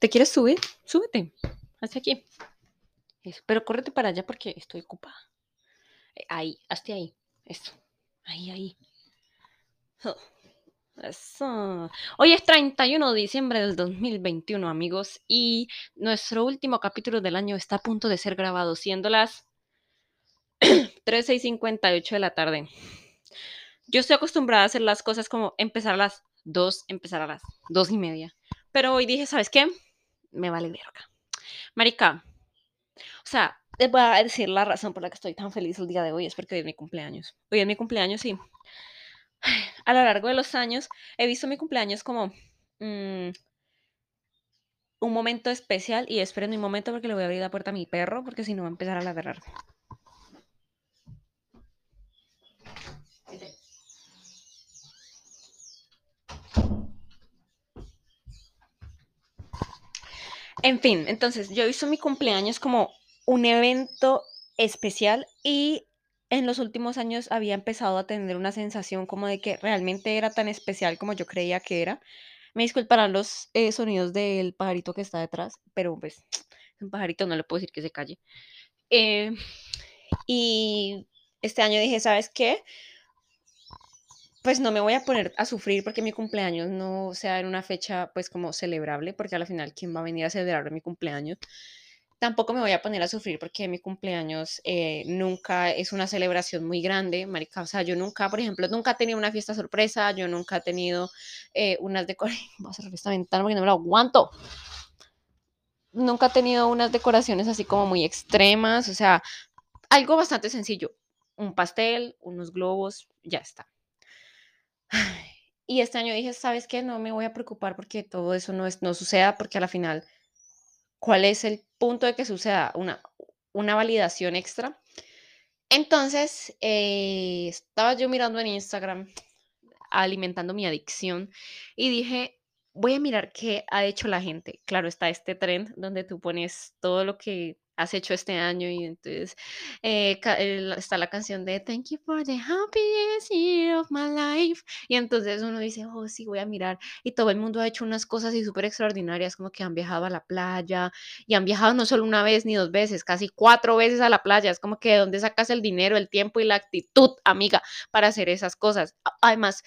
¿Te quieres subir? Súbete. Hasta aquí. Eso. Pero córrete para allá porque estoy ocupada. Eh, Ahí, hasta ahí. Eso. Ahí, ahí. Oh, Eso. Hoy es 31 de diciembre del 2021, amigos, y nuestro último capítulo del año está a punto de ser grabado, siendo las 13 y 58 de la tarde. Yo estoy acostumbrada a hacer las cosas como empezar a las 2, empezar a las 2 y media. Pero hoy dije, ¿sabes qué? Me vale verga. Marica, o sea, les voy a decir la razón por la que estoy tan feliz el día de hoy, es porque hoy es mi cumpleaños. Hoy es mi cumpleaños, sí. A lo largo de los años he visto mi cumpleaños como mm, un momento especial y esperen un momento porque le voy a abrir la puerta a mi perro porque si no va a empezar a ladrar. En fin, entonces yo he mi cumpleaños como un evento especial y en los últimos años había empezado a tener una sensación como de que realmente era tan especial como yo creía que era. Me disculparán los eh, sonidos del pajarito que está detrás, pero pues es un pajarito, no le puedo decir que se calle. Eh, y este año dije, ¿sabes qué? Pues no me voy a poner a sufrir porque mi cumpleaños no sea en una fecha pues como celebrable, porque al final, ¿quién va a venir a celebrar mi cumpleaños? Tampoco me voy a poner a sufrir porque mi cumpleaños eh, nunca es una celebración muy grande, marica. O sea, yo nunca, por ejemplo, nunca he tenido una fiesta sorpresa, yo nunca he tenido eh, unas decoraciones. Voy a cerrar esta ventana porque no me lo aguanto. Nunca he tenido unas decoraciones así como muy extremas, o sea, algo bastante sencillo. Un pastel, unos globos, ya está. Y este año dije, ¿sabes qué? No me voy a preocupar porque todo eso no, es, no suceda, porque a la final, ¿cuál es el punto de que suceda? Una, una validación extra. Entonces, eh, estaba yo mirando en Instagram, alimentando mi adicción, y dije, voy a mirar qué ha hecho la gente. Claro, está este trend donde tú pones todo lo que has hecho este año y entonces eh, está la canción de Thank you for the happiest year of my life y entonces uno dice, oh sí, voy a mirar y todo el mundo ha hecho unas cosas así súper extraordinarias como que han viajado a la playa y han viajado no solo una vez ni dos veces, casi cuatro veces a la playa, es como que de dónde sacas el dinero, el tiempo y la actitud, amiga, para hacer esas cosas. Además,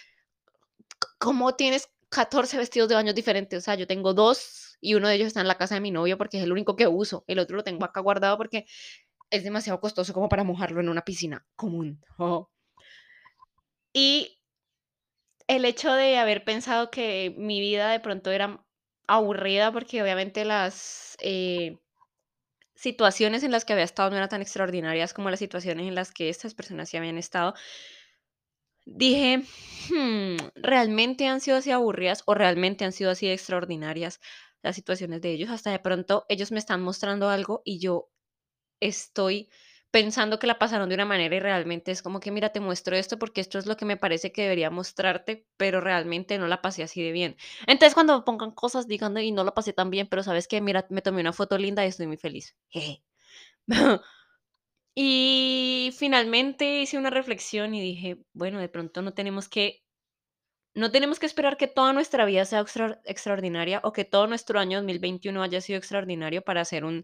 ¿cómo tienes 14 vestidos de baño diferentes? O sea, yo tengo dos y uno de ellos está en la casa de mi novio porque es el único que uso. El otro lo tengo acá guardado porque es demasiado costoso como para mojarlo en una piscina común. Y el hecho de haber pensado que mi vida de pronto era aburrida porque obviamente las eh, situaciones en las que había estado no eran tan extraordinarias como las situaciones en las que estas personas sí habían estado, Dije, "Hmm, ¿realmente han sido así aburridas o realmente han sido así extraordinarias las situaciones de ellos? Hasta de pronto ellos me están mostrando algo y yo estoy pensando que la pasaron de una manera y realmente es como que, mira, te muestro esto porque esto es lo que me parece que debería mostrarte, pero realmente no la pasé así de bien. Entonces, cuando pongan cosas, digan, y no la pasé tan bien, pero sabes que, mira, me tomé una foto linda y estoy muy feliz. Y finalmente hice una reflexión y dije, bueno, de pronto no tenemos que, no tenemos que esperar que toda nuestra vida sea extra- extraordinaria o que todo nuestro año 2021 haya sido extraordinario para hacer un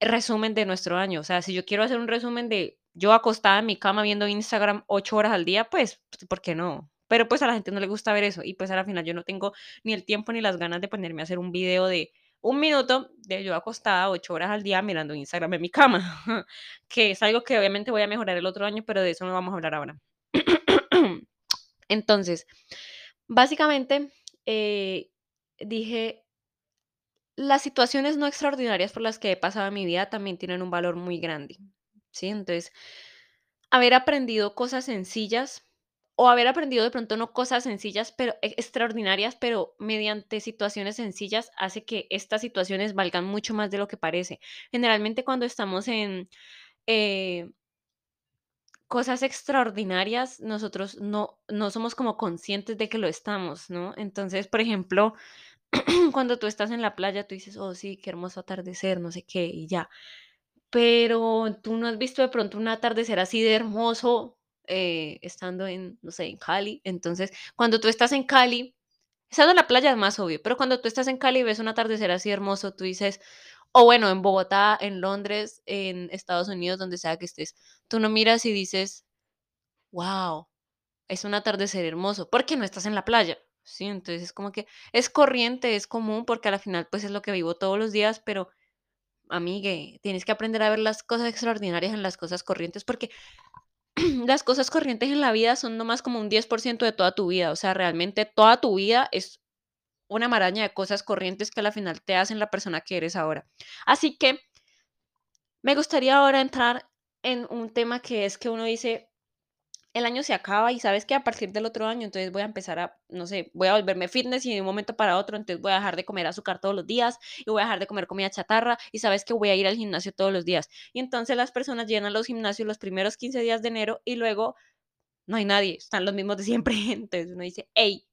resumen de nuestro año. O sea, si yo quiero hacer un resumen de yo acostada en mi cama viendo Instagram ocho horas al día, pues, pues, ¿por qué no? Pero pues a la gente no le gusta ver eso y pues a la final yo no tengo ni el tiempo ni las ganas de ponerme a hacer un video de un minuto de yo acostada ocho horas al día mirando Instagram en mi cama, que es algo que obviamente voy a mejorar el otro año, pero de eso no vamos a hablar ahora. Entonces, básicamente, eh, dije, las situaciones no extraordinarias por las que he pasado en mi vida también tienen un valor muy grande, ¿sí? Entonces, haber aprendido cosas sencillas o haber aprendido de pronto no cosas sencillas, pero e- extraordinarias, pero mediante situaciones sencillas hace que estas situaciones valgan mucho más de lo que parece. Generalmente cuando estamos en eh, cosas extraordinarias, nosotros no, no somos como conscientes de que lo estamos, ¿no? Entonces, por ejemplo, cuando tú estás en la playa, tú dices, oh, sí, qué hermoso atardecer, no sé qué, y ya. Pero tú no has visto de pronto un atardecer así de hermoso eh, estando en, no sé, en Cali. Entonces, cuando tú estás en Cali, Estando en la playa es más obvio, pero cuando tú estás en Cali y ves un atardecer así hermoso, tú dices, o bueno, en Bogotá, en Londres, en Estados Unidos, donde sea que estés, tú no miras y dices, wow, es un atardecer hermoso, porque no estás en la playa, ¿sí? Entonces es como que es corriente, es común, porque al final pues es lo que vivo todos los días, pero amigue, tienes que aprender a ver las cosas extraordinarias en las cosas corrientes, porque las cosas corrientes en la vida son nomás como un 10% de toda tu vida, o sea, realmente toda tu vida es una maraña de cosas corrientes que al final te hacen la persona que eres ahora. Así que me gustaría ahora entrar en un tema que es que uno dice, el año se acaba y sabes que a partir del otro año, entonces voy a empezar a, no sé, voy a volverme fitness y de un momento para otro, entonces voy a dejar de comer azúcar todos los días y voy a dejar de comer comida chatarra y sabes que voy a ir al gimnasio todos los días. Y entonces las personas llenan los gimnasios los primeros 15 días de enero y luego no hay nadie, están los mismos de siempre. Entonces uno dice, hey,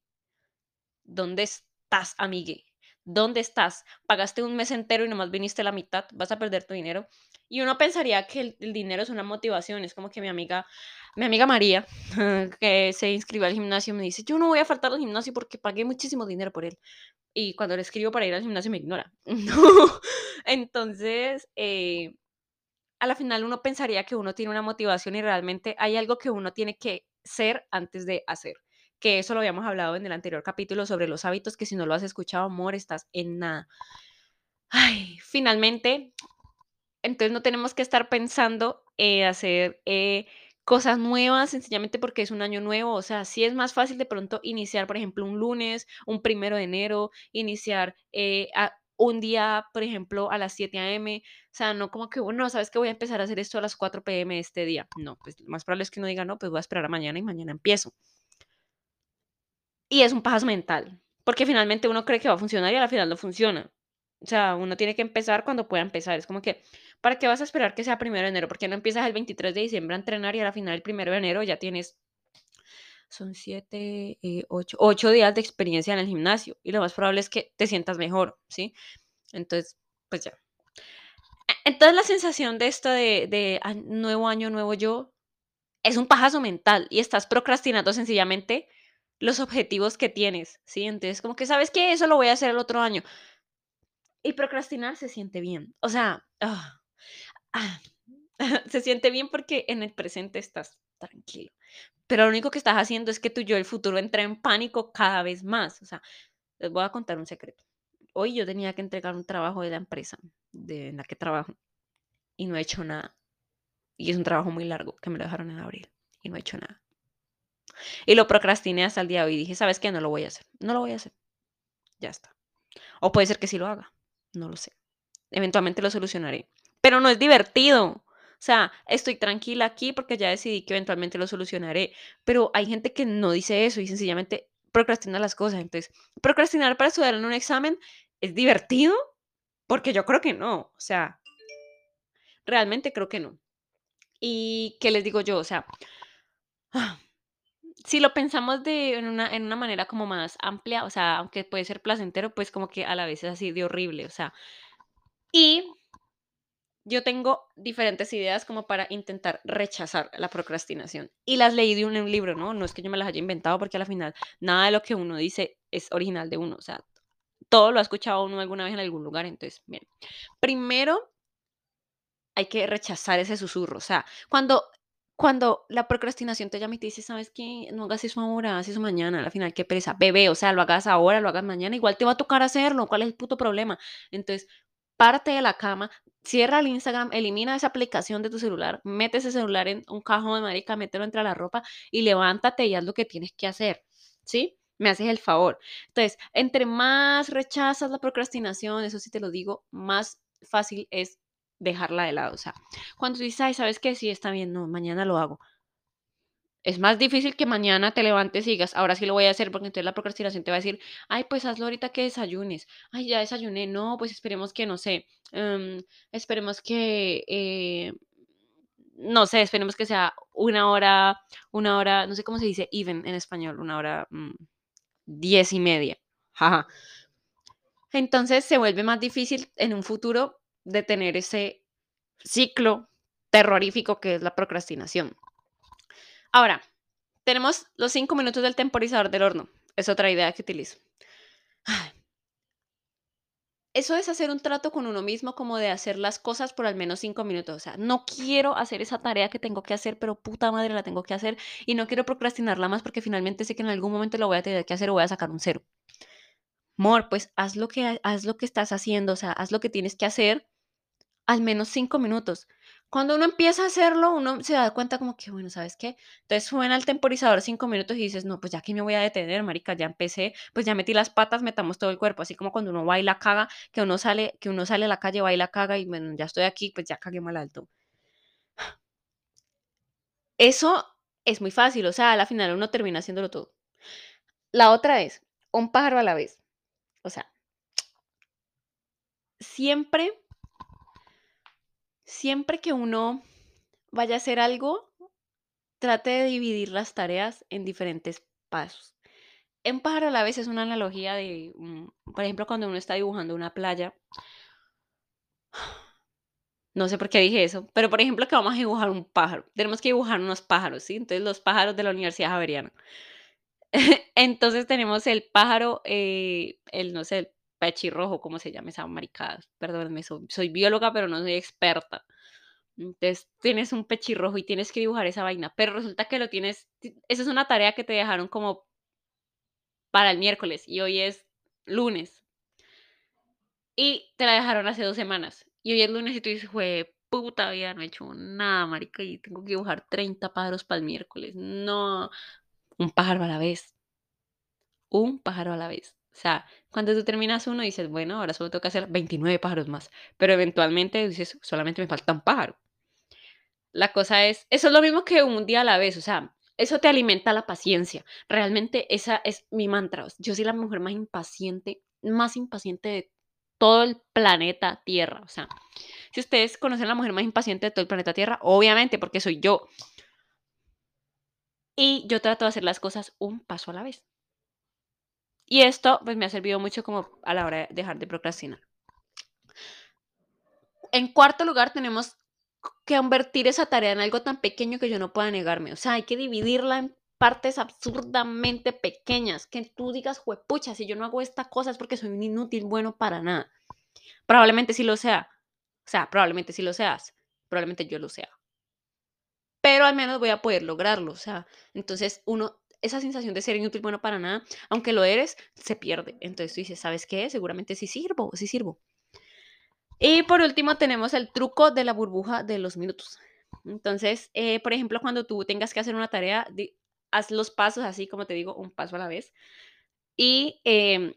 ¿dónde estás, amigue? ¿Dónde estás? Pagaste un mes entero y nomás viniste la mitad, vas a perder tu dinero. Y uno pensaría que el, dinero es una motivación, es como que mi amiga, mi amiga María, que se inscribió al gimnasio, me dice, yo no voy a faltar al gimnasio porque pagué muchísimo dinero por él. Y cuando le escribo para ir al gimnasio me ignora. Entonces, eh, a la final uno pensaría que uno tiene una motivación y realmente hay algo que uno tiene que ser antes de hacer. Que eso lo habíamos hablado en el anterior capítulo sobre los hábitos, que si no lo has escuchado, amor, estás en nada. Ay, finalmente, entonces no tenemos que estar pensando eh, hacer eh, cosas nuevas, sencillamente porque es un año nuevo. O sea, sí es más fácil de pronto iniciar, por ejemplo, un lunes, un primero de enero, iniciar eh, a- un día, por ejemplo, a las 7 a.m. O sea, no como que, bueno, sabes que voy a empezar a hacer esto a las 4 p.m. este día. No, pues lo más probable es que uno diga, no, pues voy a esperar a mañana y mañana empiezo. Y es un paso mental, porque finalmente uno cree que va a funcionar y al final no funciona. O sea, uno tiene que empezar cuando pueda empezar. Es como que, ¿para qué vas a esperar que sea primero de enero? ¿Por qué no empiezas el 23 de diciembre a entrenar y al final el primero de enero ya tienes, son siete, eh, ocho, ocho días de experiencia en el gimnasio y lo más probable es que te sientas mejor, ¿sí? Entonces, pues ya. Entonces la sensación de esto de, de a- nuevo año, nuevo yo, es un pajazo mental y estás procrastinando sencillamente los objetivos que tienes, ¿sí? Entonces, como que sabes que eso lo voy a hacer el otro año. Y procrastinar se siente bien. O sea, ah, ah, se siente bien porque en el presente estás tranquilo. Pero lo único que estás haciendo es que tu yo del futuro entra en pánico cada vez más. O sea, les voy a contar un secreto. Hoy yo tenía que entregar un trabajo de la empresa de, en la que trabajo y no he hecho nada. Y es un trabajo muy largo que me lo dejaron en abril y no he hecho nada. Y lo procrastiné hasta el día de hoy. Dije, ¿sabes qué? No lo voy a hacer. No lo voy a hacer. Ya está. O puede ser que sí lo haga. No lo sé. Eventualmente lo solucionaré. Pero no es divertido. O sea, estoy tranquila aquí porque ya decidí que eventualmente lo solucionaré. Pero hay gente que no dice eso y sencillamente procrastina las cosas. Entonces, procrastinar para estudiar en un examen es divertido porque yo creo que no. O sea, realmente creo que no. ¿Y qué les digo yo? O sea, si lo pensamos de en una, en una manera como más amplia, o sea, aunque puede ser placentero, pues como que a la vez es así de horrible, o sea, y yo tengo diferentes ideas como para intentar rechazar la procrastinación. Y las leí de un, un libro, ¿no? No es que yo me las haya inventado porque al final nada de lo que uno dice es original de uno, o sea, todo lo ha escuchado uno alguna vez en algún lugar, entonces, bien. Primero hay que rechazar ese susurro, o sea, cuando cuando la procrastinación te llama y te dice: "¿Sabes qué? No hagas eso ahora, haz eso mañana", al final, qué pereza, bebé, o sea, lo hagas ahora, lo hagas mañana, igual te va a tocar hacerlo, ¿cuál es el puto problema? Entonces, párate de la cama, cierra el Instagram, elimina esa aplicación de tu celular, mete ese celular en un cajón, marica, mételo entre la ropa y levántate y haz lo que tienes que hacer, ¿sí? Me haces el favor. Entonces, entre más rechazas la procrastinación, eso sí te lo digo, más fácil es dejarla de lado, o sea, cuando dices: "Ay, ¿sabes qué? Sí, está bien, no, mañana lo hago". Es más difícil que mañana te levantes y digas: "Ahora sí lo voy a hacer", porque entonces la procrastinación te va a decir: "Ay, pues hazlo ahorita que desayunes". "Ay, ya desayuné". "No, pues esperemos que, no sé, em, esperemos que, eh, no sé, esperemos que sea una hora una hora", no sé cómo se dice even en español, una hora, mm, 10 y media. Entonces se vuelve más difícil en un futuro detener ese ciclo terrorífico que es la procrastinación. Ahora, tenemos los 5 minutos del temporizador del horno. Es otra idea que utilizo. Eso es hacer un trato con uno mismo, como de hacer las cosas por al menos 5 minutos. O sea, no quiero hacer esa tarea que tengo que hacer, pero puta madre la tengo que hacer y no quiero procrastinarla más porque finalmente sé que en algún momento lo voy a tener que hacer o voy a sacar un cero. Amor, pues haz lo que haz lo que estás haciendo, o sea, haz lo que tienes que hacer al menos 5 minutos. Cuando uno empieza a hacerlo, uno se da cuenta como que, bueno, ¿sabes qué? Entonces suena el temporizador cinco minutos y dices, no, pues ya que me voy a detener, marica, ya empecé, pues ya metí las patas, metamos todo el cuerpo, así como cuando uno baila, caga, que uno sale, que uno sale a la calle, baila, caga y bueno, ya estoy aquí, pues ya cagué mal alto. Eso es muy fácil, o sea, a la final uno termina haciéndolo todo. La otra es, un pájaro a la vez. O sea, siempre Siempre que uno vaya a hacer algo, trate de dividir las tareas en diferentes pasos. En pájaro a la vez es una analogía de, mm, por ejemplo, cuando uno está dibujando una playa. No sé por qué dije eso, pero por ejemplo que vamos a dibujar un pájaro. Tenemos que dibujar unos pájaros, ¿sí? Entonces los pájaros de la Universidad Javeriana. Entonces tenemos el pájaro, eh, el, no sé, pechirrojo, ¿cómo se llama esa maricada? Perdónenme, soy, bióloga, pero no soy experta. Entonces tienes un pechirrojo y tienes que dibujar esa vaina, pero resulta que lo tienes, esa es una tarea que te dejaron como para el miércoles y hoy es lunes. Y te la dejaron hace dos semanas. Y hoy es lunes y tú dices, fue puta vida, no he hecho nada, marica, y tengo que dibujar 30 pájaros para el miércoles. No, un pájaro a la vez. Un pájaro a la vez. O sea, cuando tú terminas uno dices, bueno, ahora solo que hacer 29 pájaros más. Pero eventualmente dices, solamente me falta un pájaro. La cosa es, eso es lo mismo que un día a la vez, o sea, eso te alimenta la paciencia. Realmente esa es mi mantra. Yo soy la mujer más impaciente, más impaciente de todo el planeta Tierra. O sea, si ustedes conocen a la mujer más impaciente de todo el planeta Tierra, obviamente porque soy yo. Y yo trato de hacer las cosas un paso a la vez. Y esto pues me ha servido mucho como a la hora de dejar de procrastinar. En cuarto lugar tenemos que convertir esa tarea en algo tan pequeño que yo no pueda negarme. O sea, hay que dividirla en partes absurdamente pequeñas. Que tú digas, juepucha, si yo no hago esta cosa es porque soy un inútil bueno para nada. Probablemente sí lo sea. O sea, probablemente sí lo seas. Probablemente yo lo sea. Pero al menos voy a poder lograrlo. O sea, entonces uno esa sensación de ser inútil, bueno para nada, aunque lo eres, se pierde. Entonces tú dices, ¿sabes qué? Seguramente sí sirvo, sí sirvo. Y por último tenemos el truco de la burbuja de los minutos. Entonces, eh, por ejemplo, cuando tú tengas que hacer una tarea, haz los pasos así, como te digo, un paso a la vez. Y em,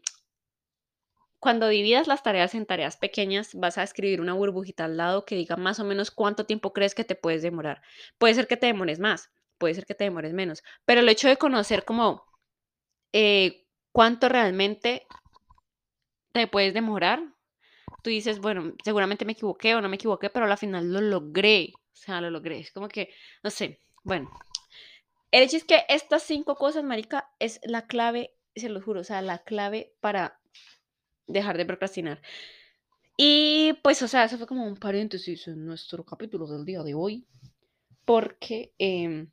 cuando dividas las tareas en tareas pequeñas, vas a escribir una burbujita al lado que diga más o menos cuánto tiempo crees que te puedes demorar. Puede ser que te demores más, puede ser que te demores menos, pero el hecho de conocer como eh, cuánto realmente te puedes demorar, tú dices, bueno, seguramente me equivoqué o no me equivoqué, pero al final lo logré, o sea, lo logré, es como que, no sé, bueno, el hecho es que estas cinco cosas, Marica, es la clave, se lo juro, o sea, la clave para dejar de procrastinar. Y pues, o sea, eso fue como un paréntesis en nuestro capítulo del día de hoy, porque eh,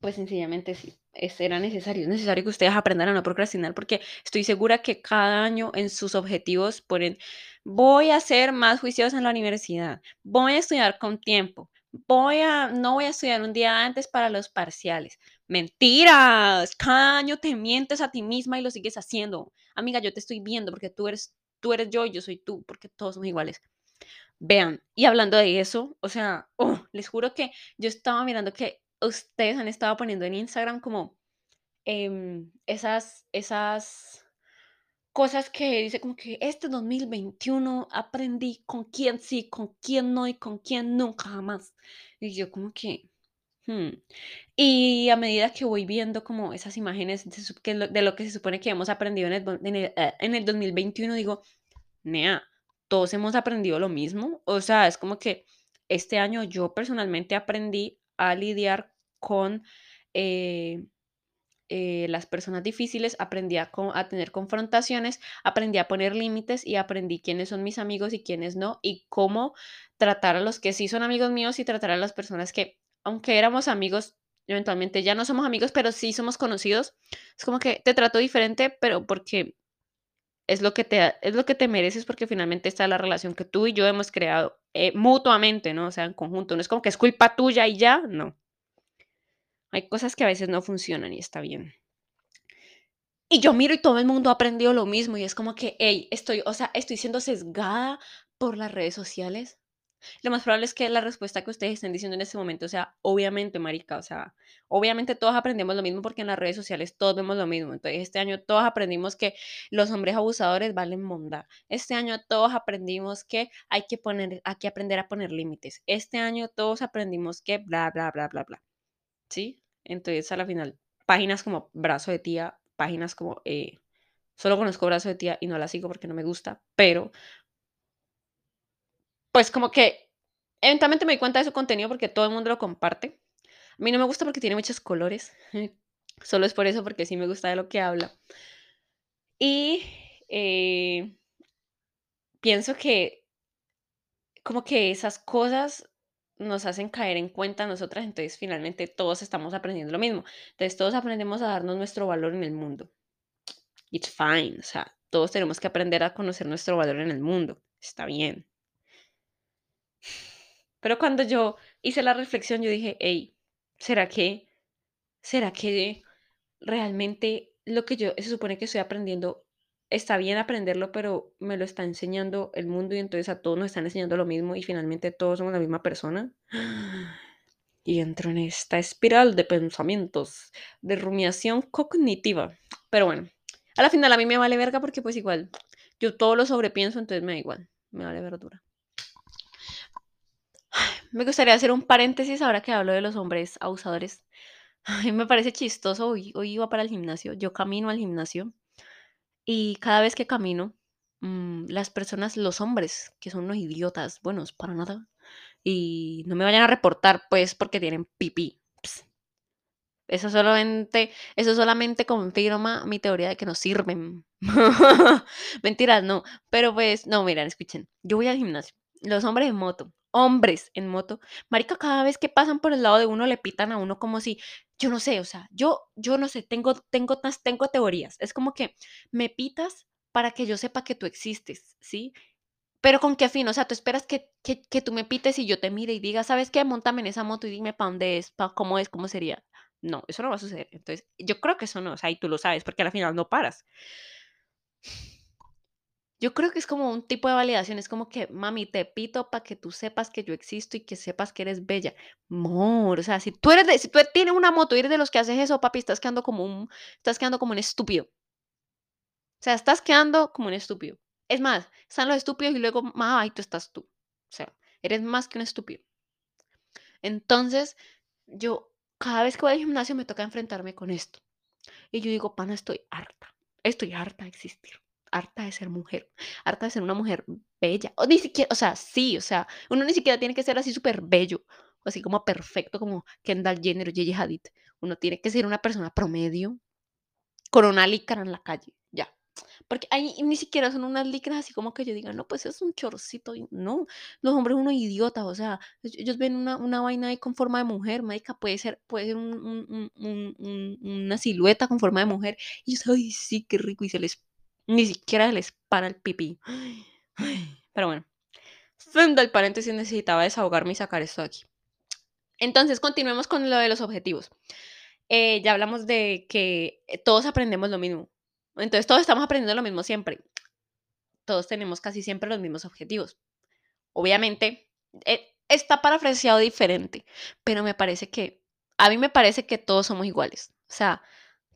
pues sencillamente sí, era necesario. Es necesario que ustedes aprendan a no procrastinar porque estoy segura que cada año en sus objetivos ponen, voy a ser más juiciosa en la universidad, voy a estudiar con tiempo, voy a, no voy a estudiar un día antes para los parciales. Mentiras, cada año te mientes a ti misma y lo sigues haciendo. Amiga, yo te estoy viendo porque tú eres, tú eres yo y yo soy tú, porque todos somos iguales. Vean, y hablando de eso, o sea, oh, les juro que yo estaba mirando que ustedes han estado poniendo en Instagram como em, esas, esas cosas que dice como que este 2021 aprendí con quién sí, con quién no y con quién nunca jamás. Y yo como que... Hmm. Y a medida que voy viendo como esas imágenes de, lo que se supone que hemos aprendido en el, en el, eh, en el 2021, digo, Nea, todos hemos aprendido lo mismo. O sea, es como que este año yo personalmente aprendí a lidiar con eh, eh, las personas difíciles, aprendí a, tener confrontaciones, aprendí a poner límites y aprendí quiénes son mis amigos y quiénes no y cómo tratar a los que sí son amigos míos y tratar a las personas que, aunque éramos amigos, eventualmente ya no somos amigos, pero sí somos conocidos. Es como que te trato diferente, pero porque es lo que te, es lo que te mereces porque finalmente está la relación que tú y yo hemos creado eh, mutuamente, ¿no? O sea, en conjunto. No es como que es culpa tuya y ya, no. Hay cosas que a veces no funcionan y está bien. Y yo miro y todo el mundo ha aprendido lo mismo y es como que, hey, estoy, o sea, estoy siendo sesgada por las redes sociales. Lo más probable es que la respuesta que ustedes estén diciendo en este momento sea, obviamente, marica, o sea, obviamente todos aprendemos lo mismo porque en las redes sociales todos vemos lo mismo. Entonces, este año todos aprendimos que los hombres abusadores valen monda. Este año todos aprendimos que hay que poner, hay que aprender a poner límites. Este año todos aprendimos que bla, bla, bla, bla, bla. ¿Sí? Entonces, a la final, páginas como Brazo de Tía, páginas como... Eh, solo conozco Brazo de Tía y no la sigo porque no me gusta, pero pues como que eventualmente me di cuenta de su contenido porque todo el mundo lo comparte. A mí no me gusta porque tiene muchos colores. Solo es por eso, porque sí me gusta de lo que habla. Y eh, pienso que como que esas cosas nos hacen caer en cuenta nosotras, entonces finalmente todos estamos aprendiendo lo mismo. Entonces todos aprendemos a darnos nuestro valor en el mundo. It's fine, o sea, todos tenemos que aprender a conocer nuestro valor en el mundo. Está bien. Pero cuando yo hice la reflexión, yo dije, hey, ¿será que, será que realmente lo que yo se supone que estoy aprendiendo está bien aprenderlo, pero me lo está enseñando el mundo y entonces a todos nos están enseñando lo mismo y finalmente todos somos la misma persona? Y entro en esta espiral de pensamientos, de rumiación cognitiva. Pero bueno, a la final a mí me vale verga porque pues igual, yo todo lo sobrepienso, entonces me da igual, me vale verdura. Me gustaría hacer un paréntesis ahora que hablo de los hombres abusadores. Ay, me parece chistoso. Hoy, hoy iba para el gimnasio. Yo camino al gimnasio y cada vez que camino, mm, las personas, los hombres, que son unos idiotas, buenos para nada, y no me vayan a reportar, pues, porque tienen pipí. Eso solamente, eso solamente confirma mi teoría de que no sirven. Mentiras, no. Pero pues, no, miren, escuchen. Yo voy al gimnasio. Los hombres en moto hombres en moto, marica, cada vez que pasan por el lado de uno le pitan a uno como si, yo no sé, o sea, yo, yo no sé, tengo, tengo, tengo teorías. Es como que me pitas para que yo sepa que tú existes, ¿sí? Pero con qué fin, o sea, tú esperas que, que, que tú me pites y yo te mire y diga, ¿sabes qué? Montame en esa moto y dime para dónde es, pa cómo es, cómo sería. No, eso no va a suceder. Entonces, yo creo que eso no, o sea, y tú lo sabes, porque al final no paras. Yo creo que es como un tipo de validación, es como que, mami, te pito para que tú sepas que yo existo y que sepas que eres bella. Amor, o sea, si tú eres de, si tú tienes una moto y eres de los que haces eso, papi, estás quedando como un, estás quedando como un estúpido. O sea, estás quedando como un estúpido. Es más, están los estúpidos y luego, ay, tú estás tú. O sea, eres más que un estúpido. Entonces, yo, cada vez que voy al gimnasio me toca enfrentarme con esto. Y yo digo, pana, estoy harta. Estoy harta de existir harta de ser mujer, harta de ser una mujer bella, o ni siquiera, o sea, sí, o sea, uno ni siquiera tiene que ser así súper bello, así como perfecto como Kendall Jenner o Gigi Hadid, uno tiene que ser una persona promedio, con una licra en la calle, ya. Porque ahí ni siquiera son unas licras así como que yo diga, no, pues es un chorcito. No, los hombres uno idiota, o sea, ellos ven una, una vaina ahí con forma de mujer, médica, puede ser, puede ser un, un, una silueta con forma de mujer. Y yo ay, sí, qué rico, y se les ni siquiera les para el pipí. Pero bueno. Fin del paréntesis, necesitaba desahogarme y sacar esto de aquí. Entonces, continuemos con lo de los objetivos. Eh, ya hablamos de que todos aprendemos lo mismo. Entonces, todos estamos aprendiendo lo mismo siempre. Todos tenemos casi siempre los mismos objetivos. Obviamente, eh, está parafraseado diferente, pero me parece que, a mí me parece que todos somos iguales. O sea,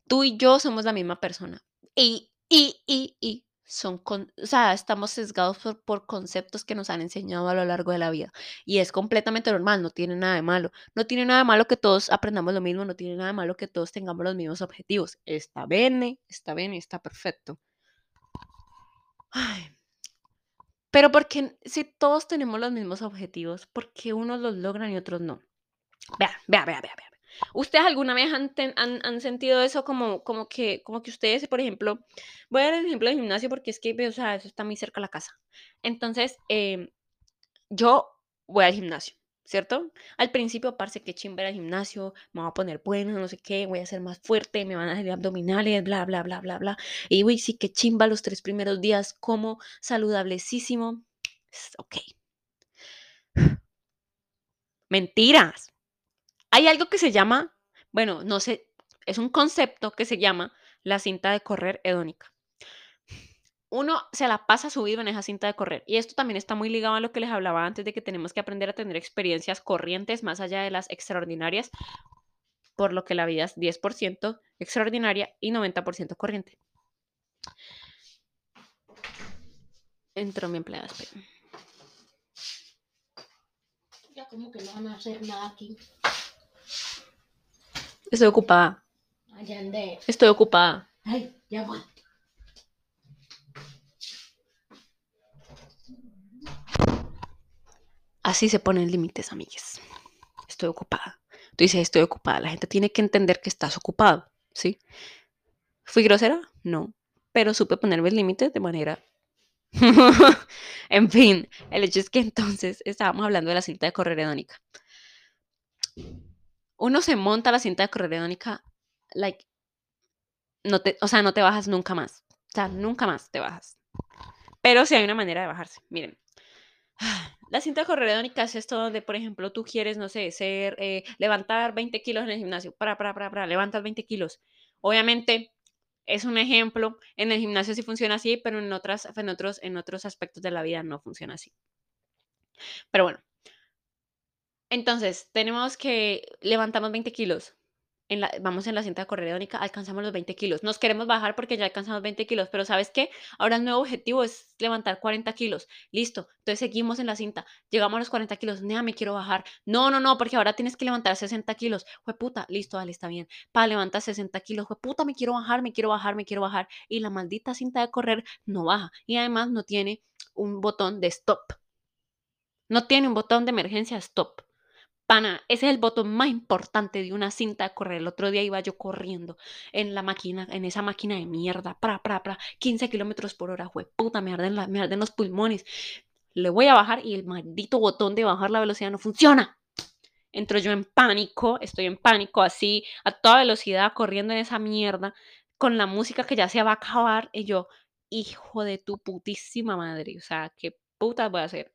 tú y yo somos la misma persona. Y y, y, y son, con, o sea, estamos sesgados por, por, conceptos que nos han enseñado a lo largo de la vida. Y es completamente normal, no tiene nada de malo. No tiene nada de malo que todos aprendamos lo mismo, no tiene nada de malo que todos tengamos los mismos objetivos. Está bien, está bien está perfecto. Ay. Pero porque si todos tenemos los mismos objetivos, ¿por qué unos los logran y otros no? Vea, vea, vea, vea. ¿Ustedes alguna vez han, han, sentido eso como, como, que, como que ustedes, por ejemplo, voy a dar el ejemplo del gimnasio porque es que, o sea, eso está muy cerca de la casa. Entonces, em, yo voy al gimnasio ¿cierto? Al principio, parce, que chimba el gimnasio, me voy a poner bueno, no sé qué, voy a ser más fuerte, me van a salir abdominales, bla, bla, bla, bla, bla. Y uy, sí, que chimba los tres primeros días, como saludablecísimo. Ok. Mentiras. Hay algo que se llama, bueno, no sé, es un concepto que se llama la cinta de correr hedónica uno se la pasa subido en esa cinta de correr. Y esto también está muy ligado a lo que les hablaba antes de que tenemos que aprender a tener experiencias corrientes más allá de las extraordinarias, por lo que la vida es 10% extraordinaria y 90% corriente. Entró mi empleada. Ya como que no van a hacer nada aquí. Estoy ocupada. Estoy ocupada. Ay, ya voy. Así se ponen límites, amigues. Estoy ocupada. Tú dices, estoy ocupada. La gente tiene que entender que estás ocupado, ¿sí? ¿Fui grosera? No. Pero supe ponerme límites de manera... en fin, el hecho es que entonces estábamos hablando de la cinta de correr hedónica. Uno se monta la cinta de correr hedónica, like, no te, o sea, no te bajas nunca más. O sea, nunca más te bajas. Pero sí hay una manera de bajarse. Miren, la cinta corredónica es esto donde, por ejemplo, tú quieres, no sé, ser, eh, levantar 20 kilos en el gimnasio. Para, para, para, para, levantas 20 kilos. Obviamente, es un ejemplo. En el gimnasio sí funciona así, pero en, otras, en, otros, en otros aspectos de la vida no funciona así. Pero bueno. Entonces, tenemos que levantamos 20 kilos vamos en la cinta corredónica, alcanzamos los 20 kilos. Nos queremos bajar porque ya alcanzamos 20 kilos, pero ¿sabes qué? Ahora el nuevo objetivo es levantar 40 kilos. Listo, entonces seguimos en la cinta. Llegamos a los 40 kilos. Nea, me quiero bajar. No, no, no, porque ahora tienes que levantar 60 kilos. Fue puta, listo, dale, está bien. Para levantar 60 kilos, fue puta, me quiero bajar, me quiero bajar, me quiero bajar. Y la maldita cinta de correr no baja. Y además no tiene un botón de stop. No tiene un botón de emergencia stop. Pana, ese es el botón más importante de una cinta de correr. El otro día iba yo corriendo en la máquina, en esa máquina de mierda, pra, pra, pra, 15 kilómetros por hora, güey, puta, me arden, me arden los pulmones. Le voy a bajar y el maldito botón de bajar la velocidad no funciona. Entro yo en pánico, estoy en pánico, así, a toda velocidad, corriendo en esa mierda, con la música que ya se va a acabar, y yo, hijo de tu putísima madre, o sea, ¿qué puta voy a hacer?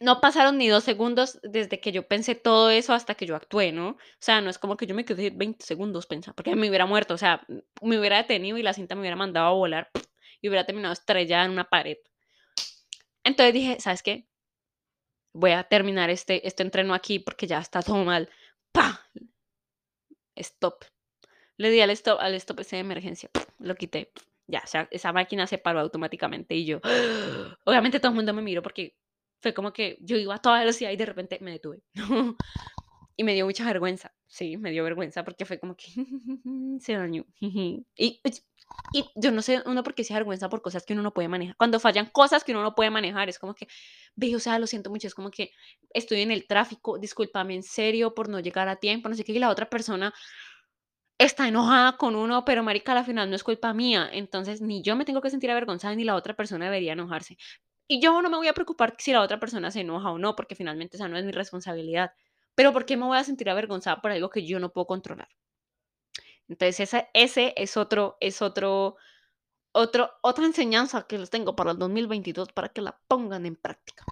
No pasaron ni dos segundos desde que yo pensé todo eso hasta que yo actué, ¿no? O sea, no es como que yo me quedé 20 segundos pensando, porque me hubiera muerto, o sea, me hubiera detenido y la cinta me hubiera mandado a volar y hubiera terminado estrellada en una pared. Entonces dije, ¿sabes qué? Voy a terminar este, este entreno aquí porque ya está todo mal. ¡Pah! Stop. Le di al stop, al stop ese de emergencia. Lo quité. Ya, o sea, esa máquina se paró automáticamente y yo, obviamente todo el mundo me miró porque fue como que yo iba a toda velocidad y de repente me detuve. y me dio mucha vergüenza. Sí, me dio vergüenza porque fue como que se dañó. y, y yo no sé, uno porque se vergüenza por cosas que uno no puede manejar. Cuando fallan cosas que uno no puede manejar, es como que, ve, o sea, lo siento mucho, es como que estoy en el tráfico, discúlpame en serio por no llegar a tiempo, no sé qué, y la otra persona está enojada con uno, pero marica, al final no es culpa mía, entonces ni yo me tengo que sentir avergonzada ni la otra persona debería enojarse. Y yo no me voy a preocupar si la otra persona se enoja o no, porque finalmente esa no es mi responsabilidad. Pero ¿por qué me voy a sentir avergonzada por algo que yo no puedo controlar? Entonces, ese, ese es otro, es otro, otro, otra enseñanza que les tengo para el 2022 para que la pongan en práctica.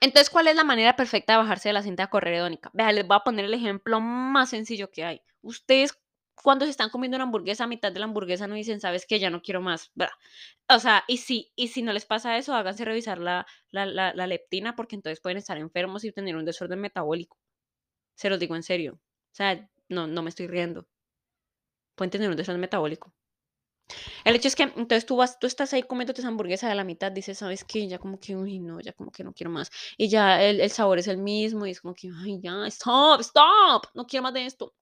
Entonces, ¿cuál es la manera perfecta de bajarse de la cinta corredónica? Vea, les voy a poner el ejemplo más sencillo que hay. Ustedes cuando se están comiendo una hamburguesa, a mitad de la hamburguesa no dicen, sabes que ya no quiero más. O sea, y si, y si no les pasa eso, háganse revisar la, la, leptina porque entonces pueden estar enfermos y tener un desorden metabólico. Se los digo en serio. O sea, no, no me estoy riendo. Pueden tener un desorden metabólico. El hecho es que entonces tú vas, tú estás ahí comiéndote esa hamburguesa de la mitad, dices, ¿sabes qué? Ya como que, uy, no, ya como que no quiero más. Y ya el, el sabor es el mismo y es como que, ay, ya, stop, stop, no quiero más de esto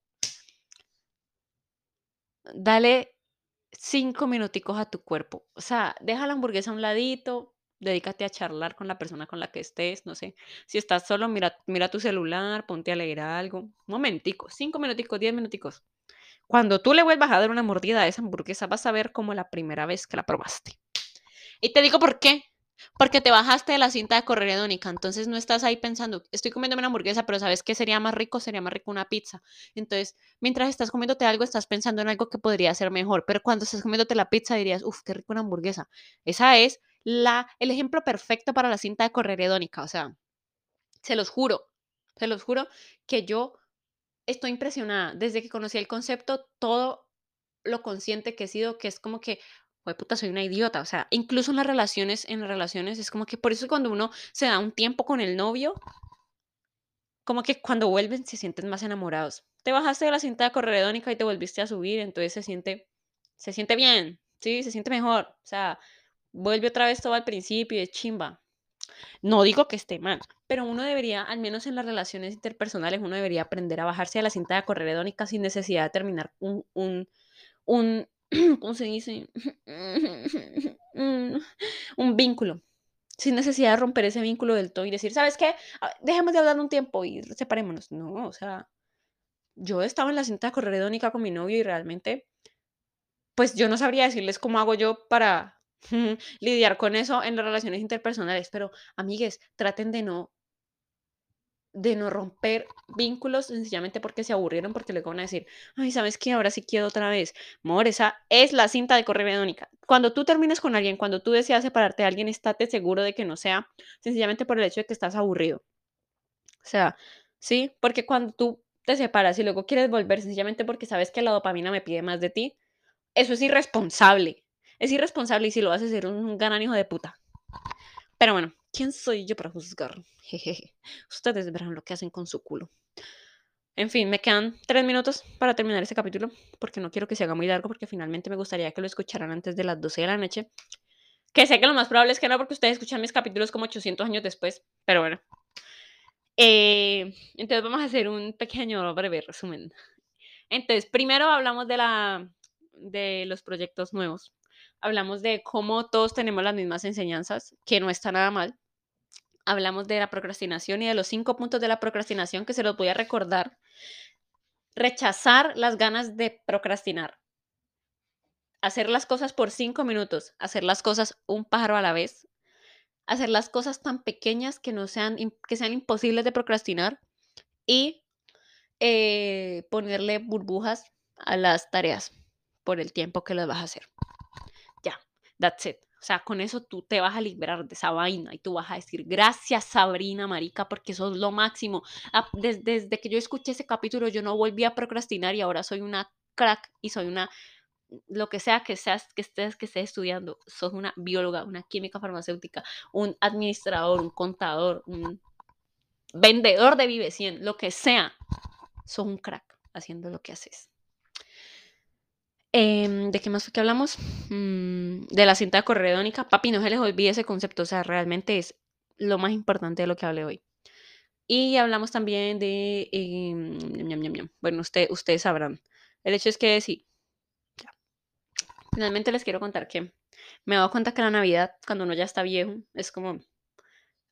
dale cinco minuticos a tu cuerpo. O sea, deja la hamburguesa a un ladito, dedícate a charlar con la persona con la que estés, no sé. Si estás solo, mira, mira tu celular, ponte a leer algo. Un momentico, cinco minuticos, diez minuticos. Cuando tú le vuelvas a dar una mordida a esa hamburguesa, vas a ver como la primera vez que la probaste. Y te digo por qué. Porque te bajaste de la cinta de correr hedónica, entonces no estás ahí pensando, estoy comiéndome una hamburguesa, pero ¿sabes qué sería más rico? Sería más rico una pizza. Entonces, mientras estás comiéndote algo, estás pensando en algo que podría ser mejor, pero cuando estás comiéndote la pizza dirías, uff, qué rico una hamburguesa. Esa es la, el ejemplo perfecto para la cinta de correr hedónica, o sea, se los juro, se los juro que yo estoy impresionada. Desde que conocí el concepto, todo lo consciente que he sido, que es como que, "Jue puta, soy una idiota. O sea, incluso en las relaciones, en las relaciones, es como que por eso cuando uno se da un tiempo con el novio, como que cuando vuelven se sienten más enamorados. Te bajaste de la cinta de correr hedónica y te volviste a subir, entonces se siente, se siente bien, sí, se siente mejor. O sea, vuelve otra vez todo al principio y es chimba. No digo que esté mal, pero uno debería, al menos en las relaciones interpersonales, uno debería aprender a bajarse de la cinta de correr hedónica sin necesidad de terminar un, un, un, ¿cómo se dice? un, vínculo. Sin necesidad de romper ese vínculo del todo y decir, ¿sabes qué? Dejemos de hablar un tiempo y separémonos. No, o sea, yo estaba en la cinta hedónica con mi novio y realmente, pues yo no sabría decirles cómo hago yo para lidiar con eso en las relaciones interpersonales, pero amigues, traten de no de no romper vínculos sencillamente porque se aburrieron, porque luego van a decir, ay, ¿sabes qué? Ahora sí quiero otra vez. Amor, esa es la cinta de correr hedónica. Cuando tú termines con alguien, cuando tú deseas separarte de alguien, estate seguro de que no sea sencillamente por el hecho de que estás aburrido. O sea, sí, porque cuando tú te separas y luego quieres volver sencillamente porque sabes que la dopamina me pide más de ti, eso es irresponsable. Es irresponsable y si lo haces, eres un gran hijo de puta. Pero bueno, ¿quién soy yo para juzgar? Ustedes verán lo que hacen con su culo. En fin, me quedan tres minutos para terminar este capítulo, porque no quiero que se haga muy largo, porque finalmente me gustaría que lo escucharan antes de las 12 de la noche. Que sé que lo más probable es que no, porque ustedes escuchan mis capítulos como 800 años después, pero bueno. Eh, entonces vamos a hacer un pequeño breve resumen. Entonces, primero hablamos de, la, de los proyectos nuevos. Hablamos de cómo todos tenemos las mismas enseñanzas, que no está nada mal. Hablamos de la procrastinación y de los cinco puntos de la procrastinación que se los voy a recordar. Rechazar las ganas de procrastinar. Hacer las cosas por cinco minutos. Hacer las cosas un pájaro a la vez. Hacer las cosas tan pequeñas que, no sean, que sean imposibles de procrastinar. Y eh, ponerle burbujas a las tareas por el tiempo que las vas a hacer. Ya, that's it. O sea, con eso tú te vas a liberar de esa vaina y tú vas a decir, gracias Sabrina, marica, porque eso es lo máximo. Ah, des- Desde, que yo escuché ese capítulo, yo no volví a procrastinar y ahora soy una crack y soy una, lo que sea que seas, que estés, que estés estudiando, sos una bióloga, una química farmacéutica, un administrador, un contador, un vendedor de Vive 100, lo que sea, sos un crack haciendo lo que haces. Em, ¿de qué más fue que hablamos? Mm, de la cinta corredónica. Papi, no se les olvide ese concepto, o sea, realmente es lo más importante de lo que hablé hoy. Y hablamos también de... em. Bueno, usted, ustedes sabrán. El hecho es que sí. Finalmente les quiero contar que me he dado cuenta que la Navidad, cuando uno ya está viejo, es como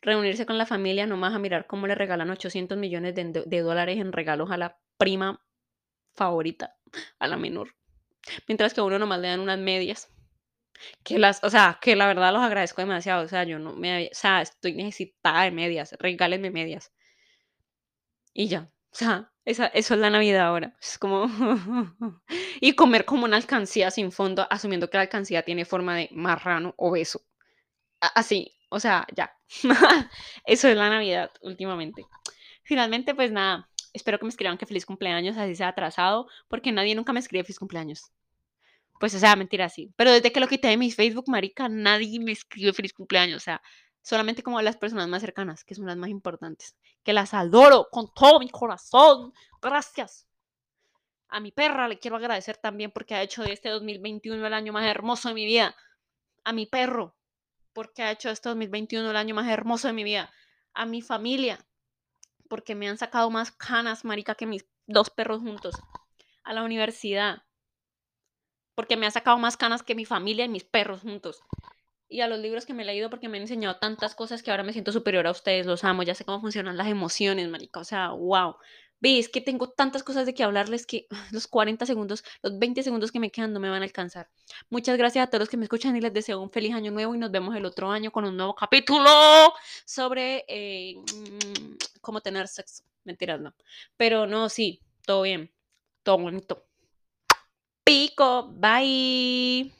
reunirse con la familia nomás a mirar cómo le regalan 800 millones de dólares en regalos a la prima favorita, a la menor. Mientras que a uno nomás le dan unas medias. Que las, o sea, que la verdad los agradezco demasiado. O sea, yo no me, o sea, estoy necesitada de medias. Regálenme medias. Y ya. O sea, esa, eso es la Navidad ahora. Es como. y comer como una alcancía sin fondo, asumiendo que la alcancía tiene forma de marrano obeso. Así. O sea, ya. eso es la Navidad últimamente. Finalmente, pues nada. Espero que me escriban que feliz cumpleaños, así sea atrasado, porque nadie nunca me escribe feliz cumpleaños. Pues, o sea, mentira, sí. Pero desde que lo quité de mi Facebook, marica, nadie me escribe feliz cumpleaños. O sea, solamente como las personas más cercanas, que son las más importantes. Que las adoro con todo mi corazón. Gracias. A mi perra le quiero agradecer también porque ha hecho de este 2021 el año más hermoso de mi vida. A mi perro, porque ha hecho de este 2021 el año más hermoso de mi vida. A mi familia, porque me han sacado más canas, marica, que mis dos perros juntos. A la universidad, porque me ha sacado más canas que mi familia y mis perros juntos. Y a los libros que me he leído porque me han enseñado tantas cosas que ahora me siento superior a ustedes, los amo, ya sé cómo funcionan las emociones, marica, o sea, wow. Vi, es que tengo tantas cosas de que hablarles que los 40 segundos, los 20 segundos que me quedan no me van a alcanzar. Muchas gracias a todos los que me escuchan y les deseo un feliz año nuevo y nos vemos el otro año con un nuevo capítulo sobre eh, cómo tener sexo. Mentiras, no. Pero no, sí, todo bien, todo bonito. Pico, bye.